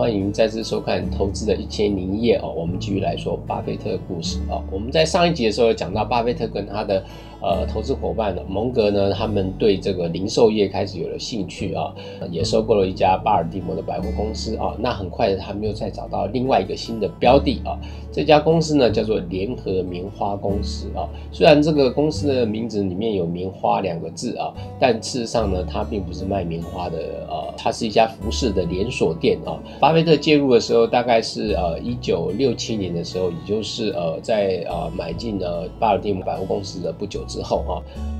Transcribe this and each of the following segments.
欢迎再次收看《投资的一千零一夜》哦。我们继续来说巴菲特的故事哦。我们在上一集的时候讲到，巴菲特跟他的呃投资伙伴蒙格呢，他们对这个零售业开始有了兴趣啊，也收购了一家巴尔的摩的百货公司啊。那很快，他们又再找到另外一个新的标的啊。这家公司呢叫做联合棉花公司啊。虽然这个公司的名字里面有棉花两个字啊，但事实上呢，它并不是卖棉花的呃，它是一家服饰的连锁店。啊，巴菲特介入的时候大概是呃一九六七年的时候，也就是呃在呃买进了巴尔的摩百货公司的不久之后啊。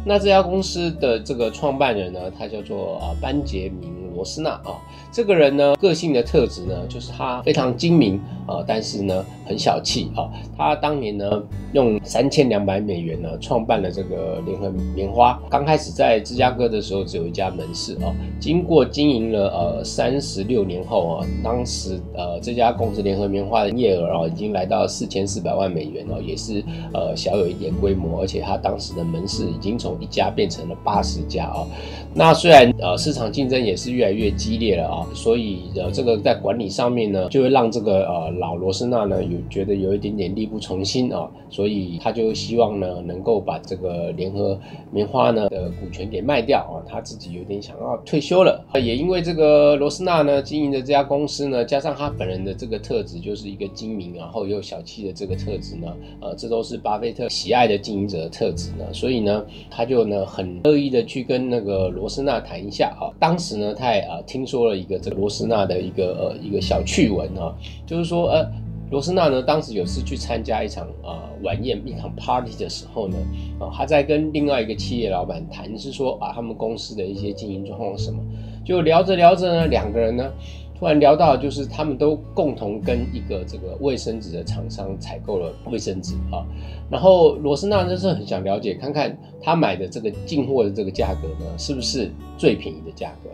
那这家公司的这个创办人呢，他叫做啊班杰明罗斯纳啊。这个人呢，个性的特质呢，就是他非常精明啊，但是呢很小气啊。他当年呢用三千两百美元呢创办了这个联合棉花。刚开始在芝加哥的时候只有一家门市啊，经过经营了呃三十六年后啊，当时呃这家公司联合棉花的营业额啊已经来到四千四百万美元哦，也是呃小有一点规模，而且他当时的门市已经从一家变成了八十家啊，那虽然呃市场竞争也是越来越激烈了啊，所以呃这个在管理上面呢，就会让这个呃老罗斯纳呢有觉得有一点点力不从心啊，所以他就希望呢能够把这个联合棉花呢的股权给卖掉啊，他自己有点想要退休了，也因为这个罗斯纳呢经营的这家公司呢，加上他本人的这个特质就是一个精明然后又小气的这个特质呢，呃这都是巴菲特喜爱的经营者的特质呢，所以呢。他就呢很乐意的去跟那个罗斯纳谈一下啊，当时呢他也啊听说了一个这个罗斯纳的一个呃一个小趣闻啊，就是说呃罗斯纳呢当时有次去参加一场啊晚宴一场 party 的时候呢啊他在跟另外一个企业老板谈是说啊他们公司的一些经营状况什么，就聊着聊着呢两个人呢。突然聊到，就是他们都共同跟一个这个卫生纸的厂商采购了卫生纸啊，然后罗斯纳就是很想了解，看看他买的这个进货的这个价格呢，是不是最便宜的价格？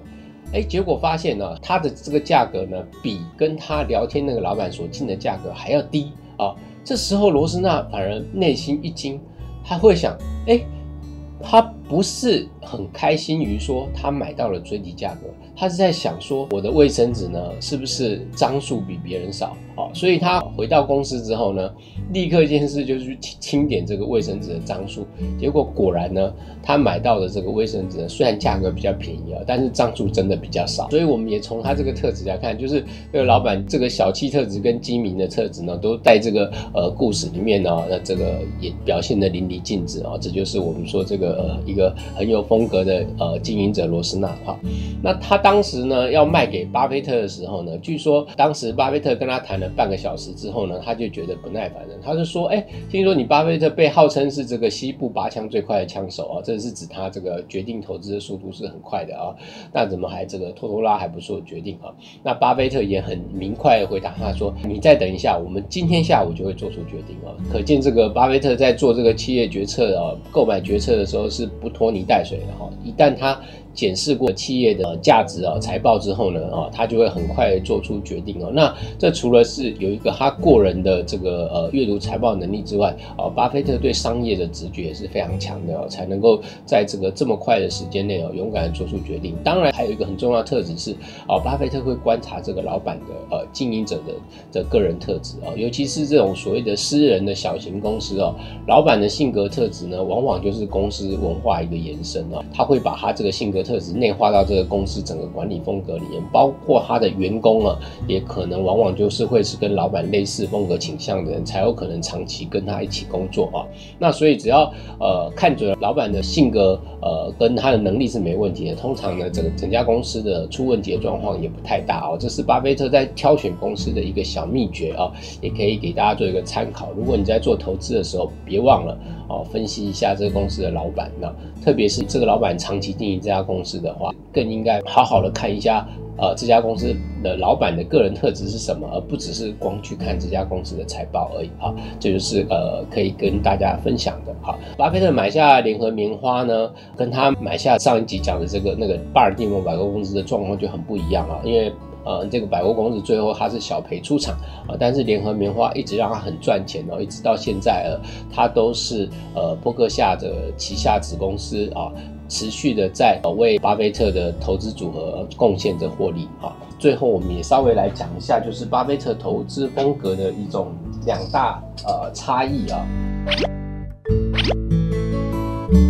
哎，结果发现呢，他的这个价格呢，比跟他聊天那个老板所进的价格还要低啊。这时候罗斯纳反而内心一惊，他会想，哎，他不是很开心于说他买到了最低价格。他是在想说，我的卫生纸呢，是不是张数比别人少？哦，所以他回到公司之后呢，立刻一件事就是去清点这个卫生纸的张数。结果果然呢，他买到的这个卫生纸呢，虽然价格比较便宜啊，但是张数真的比较少。所以我们也从他这个特质来看，就是这个老板这个小气特质跟精明的特质呢，都在这个呃故事里面呢，那这个也表现的淋漓尽致啊。这就是我们说这个呃一一个很有风格的呃经营者罗斯纳哈。那他。当时呢，要卖给巴菲特的时候呢，据说当时巴菲特跟他谈了半个小时之后呢，他就觉得不耐烦了。他就说：“哎，听说你巴菲特被号称是这个西部拔枪最快的枪手啊，这是指他这个决定投资的速度是很快的啊。那怎么还这个拖拖拉还不做决定啊？”那巴菲特也很明快的回答他说：“你再等一下，我们今天下午就会做出决定啊。”可见这个巴菲特在做这个企业决策啊、购买决策的时候是不拖泥带水的哈。一旦他检视过企业的价值啊、财报之后呢，啊，他就会很快做出决定哦。那这除了是有一个他过人的这个呃阅读财报能力之外，啊，巴菲特对商业的直觉也是非常强的哦，才能够在这个这么快的时间内哦，勇敢的做出决定。当然，还有一个很重要的特质是，啊，巴菲特会观察这个老板的呃经营者的的个人特质啊，尤其是这种所谓的私人的小型公司哦，老板的性格特质呢，往往就是公司文化一个延伸哦，他会把他这个性格。特质内化到这个公司整个管理风格里面，包括他的员工啊，也可能往往就是会是跟老板类似风格倾向的人，才有可能长期跟他一起工作啊。那所以只要呃看准老板的性格，呃跟他的能力是没问题的，通常呢，整整家公司的出问题的状况也不太大哦。这是巴菲特在挑选公司的一个小秘诀啊，也可以给大家做一个参考。如果你在做投资的时候，别忘了哦，分析一下这个公司的老板，那特别是这个老板长期经营这家公。公司的话，更应该好好的看一下，呃，这家公司的老板的个人特质是什么，而不只是光去看这家公司的财报而已啊。这就是呃，可以跟大家分享的。哈，巴菲特买下联合棉花呢，跟他买下上一集讲的这个那个巴尔的摩百货公司的状况就很不一样啊，因为。呃，这个百货公司最后它是小赔出场啊，但是联合棉花一直让它很赚钱哦，一直到现在呃，它都是呃波克夏的旗下子公司啊，持续的在为巴菲特的投资组合贡献着获利啊。最后，我们也稍微来讲一下，就是巴菲特投资风格的一种两大呃差异啊。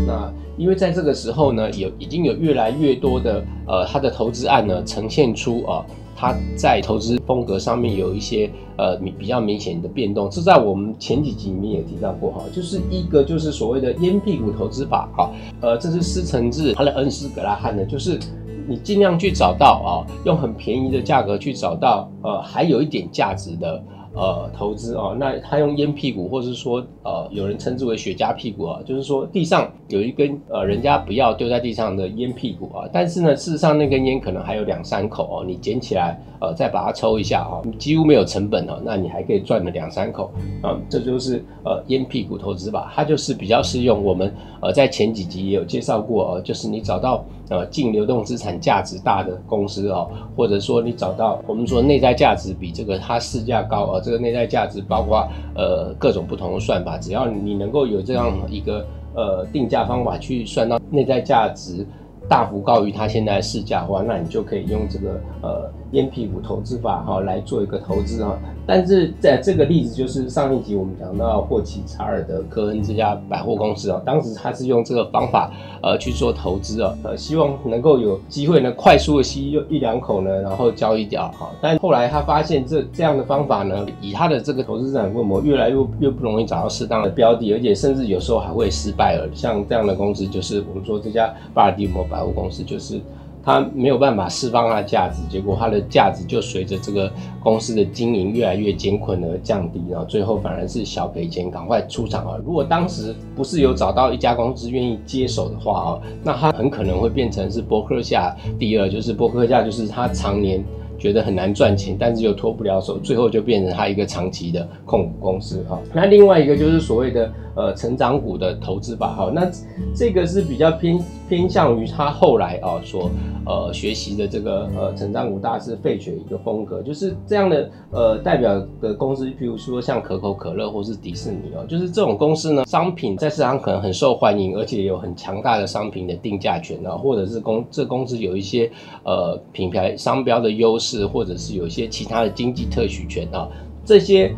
那因为在这个时候呢，有已经有越来越多的呃他的投资案呢呈现出啊。他在投资风格上面有一些呃比较明显的变动，这在我们前几集里面也提到过哈，就是一个就是所谓的烟屁股投资法哈，呃，这是施承志他的恩师格拉汉呢，就是你尽量去找到啊，用很便宜的价格去找到呃还有一点价值的。呃，投资哦，那他用烟屁股，或是说，呃，有人称之为雪茄屁股啊，就是说地上有一根呃，人家不要丢在地上的烟屁股啊，但是呢，事实上那根烟可能还有两三口哦，你捡起来，呃，再把它抽一下啊，几乎没有成本哦，那你还可以赚了两三口啊，这就是呃烟屁股投资吧，它就是比较适用我们呃在前几集也有介绍过哦，就是你找到呃净流动资产价值大的公司哦，或者说你找到我们说内在价值比这个它市价高啊。这个内在价值包括呃各种不同的算法，只要你能够有这样一个呃定价方法去算到内在价值大幅高于它现在的市价的话，那你就可以用这个呃。烟屁股投资法哈来做一个投资哈，但是在这个例子就是上一集我们讲到霍奇查尔的科恩这家百货公司啊，当时他是用这个方法呃去做投资啊，呃希望能够有机会呢快速的吸一两口呢，然后交易掉哈，但后来他发现这这样的方法呢，以他的这个投资资产规模越来越越不容易找到适当的标的，而且甚至有时候还会失败了。像这样的公司就是我们说这家巴尔的摩财务公司就是。它没有办法释放它的价值，结果它的价值就随着这个公司的经营越来越艰困而降低，然后最后反而是小赔钱，赶快出场啊！如果当时不是有找到一家公司愿意接手的话啊，那它很可能会变成是伯克夏第二，就是伯克夏就是它常年。觉得很难赚钱，但是又脱不了手，最后就变成他一个长期的控股公司哈。那另外一个就是所谓的呃成长股的投资吧哈。那这个是比较偏偏向于他后来啊所呃学习的这个呃成长股大师费雪一个风格，就是这样的呃代表的公司，譬如说像可口可乐或是迪士尼哦，就是这种公司呢，商品在市场可能很受欢迎，而且有很强大的商品的定价权啊，或者是公这公司有一些呃品牌商标的优势。是，或者是有一些其他的经济特许权啊，这些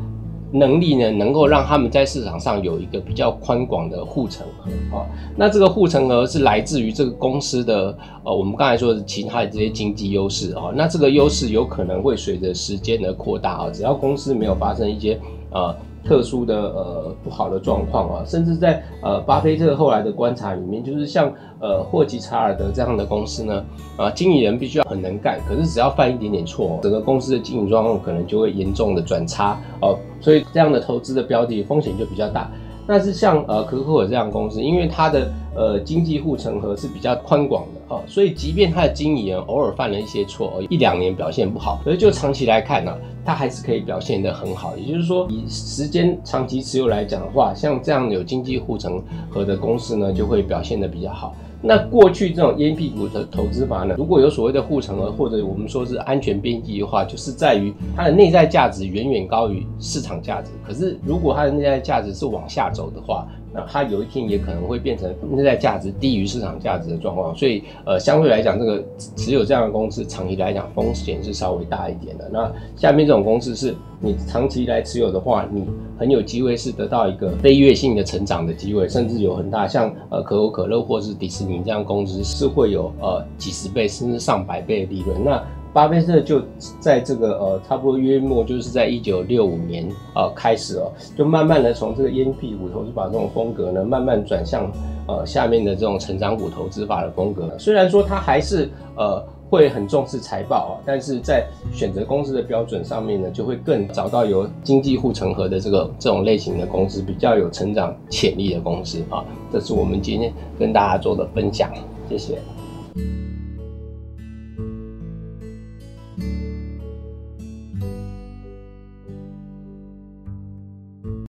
能力呢，能够让他们在市场上有一个比较宽广的护城河啊。那这个护城河是来自于这个公司的呃，我们刚才说的其他的这些经济优势啊。那这个优势有可能会随着时间的扩大啊，只要公司没有发生一些呃。特殊的呃不好的状况啊，甚至在呃巴菲特后来的观察里面，就是像呃霍吉查尔德这样的公司呢，啊经理人必须要很能干，可是只要犯一点点错，整个公司的经营状况可能就会严重的转差哦，所以这样的投资的标的风险就比较大。但是像呃可口可乐这样公司，因为它的呃经济护城河是比较宽广的哦，所以即便它的经理人偶尔犯了一些错，一两年表现不好，可是就长期来看呢，它还是可以表现得很好。也就是说，以时间长期持有来讲的话，像这样有经济护城河的公司呢，就会表现得比较好。那过去这种烟屁股的投资法呢，如果有所谓的护城河或者我们说是安全边际的话，就是在于它的内在价值远远高于市场价值。可是如果它的内在价值是往下走的话，那它有一天也可能会变成内在价值低于市场价值的状况。所以呃，相对来讲，这个持有这样的公司长期来讲风险是稍微大一点的。那下面这种公司是你长期来持有的话，你很有机会是得到一个飞跃性的成长的机会，甚至有很大像呃可口可乐或是迪士尼这样公司是会有呃几十倍甚至上百倍的利润。那巴菲特就在这个呃差不多约莫就是在一九六五年呃开始哦，就慢慢的从这个烟屁股投资法这种风格呢，慢慢转向呃下面的这种成长股投资法的风格。虽然说他还是呃。会很重视财报啊，但是在选择公司的标准上面呢，就会更找到有经济护城河的这个这种类型的公司，比较有成长潜力的公司啊。这是我们今天跟大家做的分享，谢谢。